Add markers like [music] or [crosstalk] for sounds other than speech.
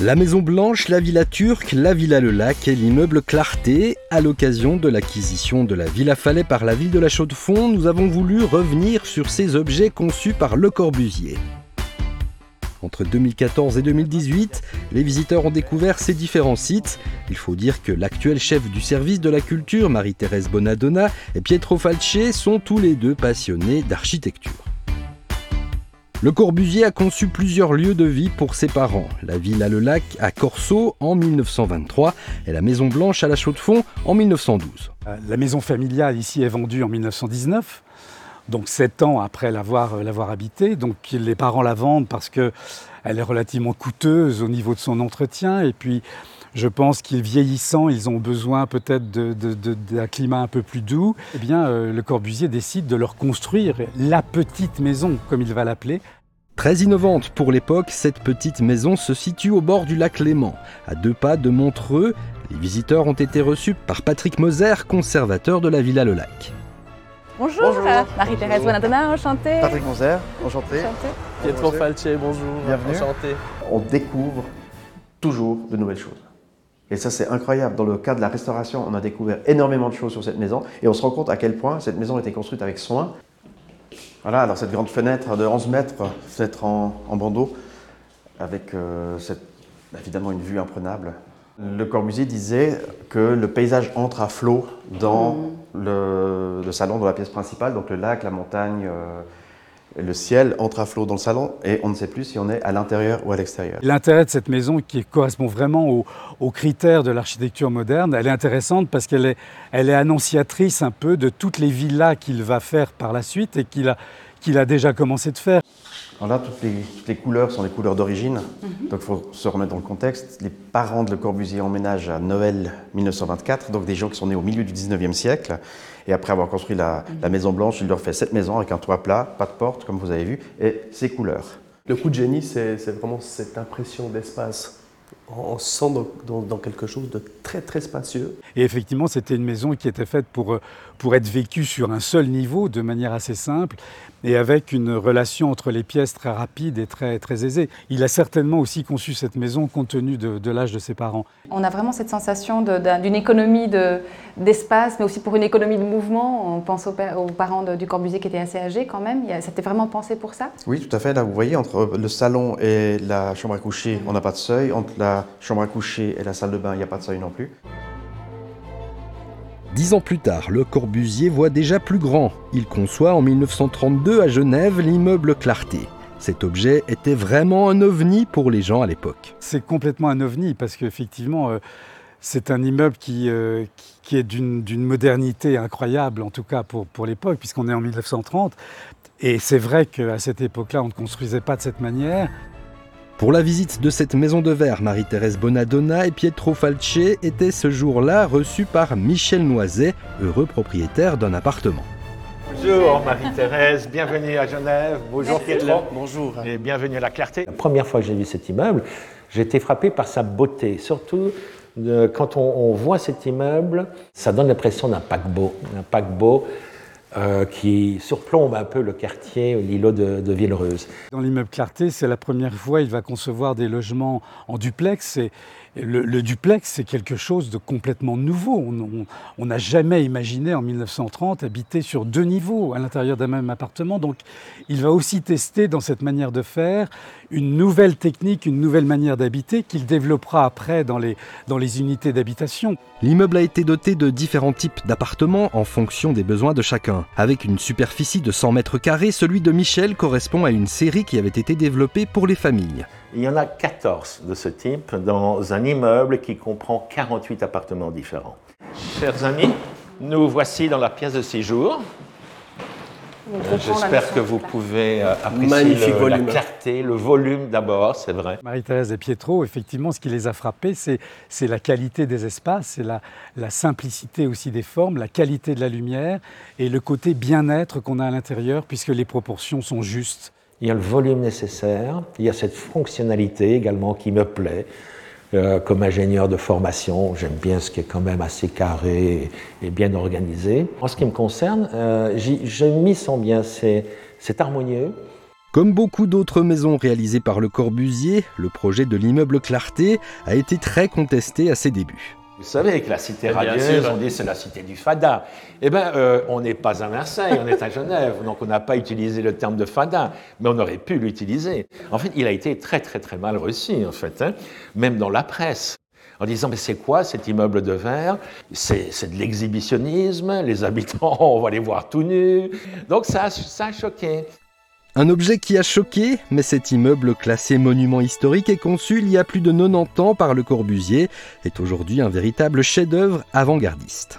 La Maison Blanche, la Villa Turque, la Villa Le Lac et l'immeuble Clarté. À l'occasion de l'acquisition de la Villa Falais par la ville de la Chaux-de-Fonds, nous avons voulu revenir sur ces objets conçus par Le Corbusier. Entre 2014 et 2018, les visiteurs ont découvert ces différents sites. Il faut dire que l'actuel chef du service de la culture, Marie-Thérèse Bonadonna, et Pietro Falce sont tous les deux passionnés d'architecture. Le Corbusier a conçu plusieurs lieux de vie pour ses parents. La Villa Le Lac à Corso en 1923 et la Maison Blanche à la Chaux-de-Fonds en 1912. Euh, la maison familiale ici est vendue en 1919, donc sept ans après l'avoir euh, habitée. Donc les parents la vendent parce qu'elle est relativement coûteuse au niveau de son entretien et puis je pense qu'ils vieillissant, ils ont besoin peut-être d'un climat un peu plus doux. Eh bien, euh, le Corbusier décide de leur construire la petite maison, comme il va l'appeler. Très innovante pour l'époque, cette petite maison se situe au bord du lac Léman, à deux pas de Montreux. Les visiteurs ont été reçus par Patrick Moser, conservateur de la Villa Le Lac. Bonjour, Marie-Thérèse Bonadonna, enchantée. Patrick Moser, enchanté. Enchanté. Pietro Falce, bonjour. Bienvenue. Enchanté. On découvre toujours de nouvelles choses. Et ça, c'est incroyable. Dans le cas de la restauration, on a découvert énormément de choses sur cette maison et on se rend compte à quel point cette maison a été construite avec soin. Voilà, alors cette grande fenêtre de 11 mètres, fenêtre en, en bandeau, avec euh, cette, évidemment une vue imprenable. Le Corbusier disait que le paysage entre à flot dans le, le salon, dans la pièce principale, donc le lac, la montagne, euh, le ciel entre à flot dans le salon et on ne sait plus si on est à l'intérieur ou à l'extérieur. L'intérêt de cette maison, qui correspond vraiment aux, aux critères de l'architecture moderne, elle est intéressante parce qu'elle est, elle est annonciatrice un peu de toutes les villas qu'il va faire par la suite et qu'il a, qu'il a déjà commencé de faire. Alors là, toutes les, toutes les couleurs sont les couleurs d'origine, donc il faut se remettre dans le contexte. Les parents de Le Corbusier emménagent à Noël 1924, donc des gens qui sont nés au milieu du 19e siècle. Et après avoir construit la, la Maison Blanche, il leur fait cette maison avec un toit plat, pas de porte, comme vous avez vu, et ces couleurs. Le coup de génie, c'est vraiment cette impression d'espace. On se sent dans, dans- dans quelque chose de très très spacieux. Et effectivement, c'était une maison qui était faite pour, euh, pour être vécue sur un seul niveau, de manière assez simple, et avec une relation entre les pièces très rapide et très, très aisée. Il a certainement aussi conçu cette maison compte tenu de, de l'âge de ses parents. On a vraiment cette sensation d'une économie de- d'espace, mais aussi pour une économie de mouvement. On pense aux, pa- aux parents de- du Corbusier qui étaient assez âgés quand même. C'était vraiment pensé pour ça. Oui, tout à fait. Là, vous voyez, entre le salon et la chambre à coucher, on n'a pas de seuil. Entre la chambre à coucher et la salle de bain, il n'y a pas de seuil non plus. Dix ans plus tard, Le Corbusier voit déjà plus grand. Il conçoit en 1932 à Genève l'immeuble Clarté. Cet objet était vraiment un ovni pour les gens à l'époque. C'est complètement un ovni parce qu'effectivement, euh, c'est un immeuble qui, euh, qui- qui est d'une d'une modernité incroyable, en tout cas pour, pour l'époque, puisqu'on est en 1930. Et c'est vrai qu'à cette époque-là, on ne construisait pas de cette manière. Pour la visite de cette maison de verre, Marie-Thérèse Bonadonna et Pietro Falce étaient ce jour-là reçus par Michel Noiset, heureux propriétaire d'un appartement. Bonjour Marie-Thérèse, bienvenue à Genève. Bonjour Pietro. Bonjour. Et bienvenue à la Clarté. La première fois que j'ai vu cet immeuble, j'ai été frappé par sa beauté. Surtout euh, quand on, on voit cet immeuble, ça donne l'impression d'un paquebot. Un paquebot euh, qui surplombe un peu le quartier, l'îlot de, Villereuse. Dans l'immeuble Clarté, c'est la première fois il va concevoir des logements en duplex. Et le, le duplex, c'est quelque chose de complètement nouveau. On n'a jamais imaginé en 1930 habiter sur deux niveaux à l'intérieur d'un même appartement. Donc il va aussi tester dans cette manière de faire une nouvelle technique, une nouvelle manière d'habiter qu'il développera après dans les, dans les unités d'habitation. L'immeuble a été doté de différents types d'appartements en fonction des besoins de chacun. Avec une superficie de 100 mètres carrés, celui de Michel correspond à une série qui avait été développée pour les familles. Il y en a 14 de ce type dans un immeuble qui comprend 48 appartements différents. Chers amis, nous voici dans la pièce de séjour. J'espère que vous pouvez euh, apprécier Magnifique le- la volume. clarté, le volume d'abord, c'est vrai. Marie-Thérèse et Pietro, effectivement, ce qui les a frappés, c'est c'est la qualité des espaces, c'est la, la simplicité aussi des formes, la qualité de la lumière et le côté bien-être qu'on a à l'intérieur, puisque les proportions sont justes. Il y a le volume nécessaire, il y a cette fonctionnalité également qui me plaît. Euh, comme ingénieur de formation, j'aime bien ce qui est quand même assez carré et, bien organisé. En ce qui me concerne, euh, m'y sens bien, c'est harmonieux, Comme beaucoup d'autres maisons réalisées par Le Corbusier, le projet de l'immeuble Clarté a été très contesté à ses débuts. Vous savez que la cité Eh radieuse, on dit c'est la cité du fada. Eh bien, euh, on n'est pas à Marseille, on est à Genève, donc on n'a pas utilisé le terme de fada, mais on aurait pu l'utiliser. En fait, il a été très très très mal reçu, en fait, hein, même dans la presse. En disant, mais c'est quoi cet immeuble de verre? C'est de l'exhibitionnisme, les habitants, [laughs] on va les voir tout nus. Donc ça a choqué. Un objet qui a choqué, mais cet immeuble classé monument historique et conçu il y a plus de 90 ans par Le Corbusier est aujourd'hui un véritable chef-d'œuvre avant-gardiste.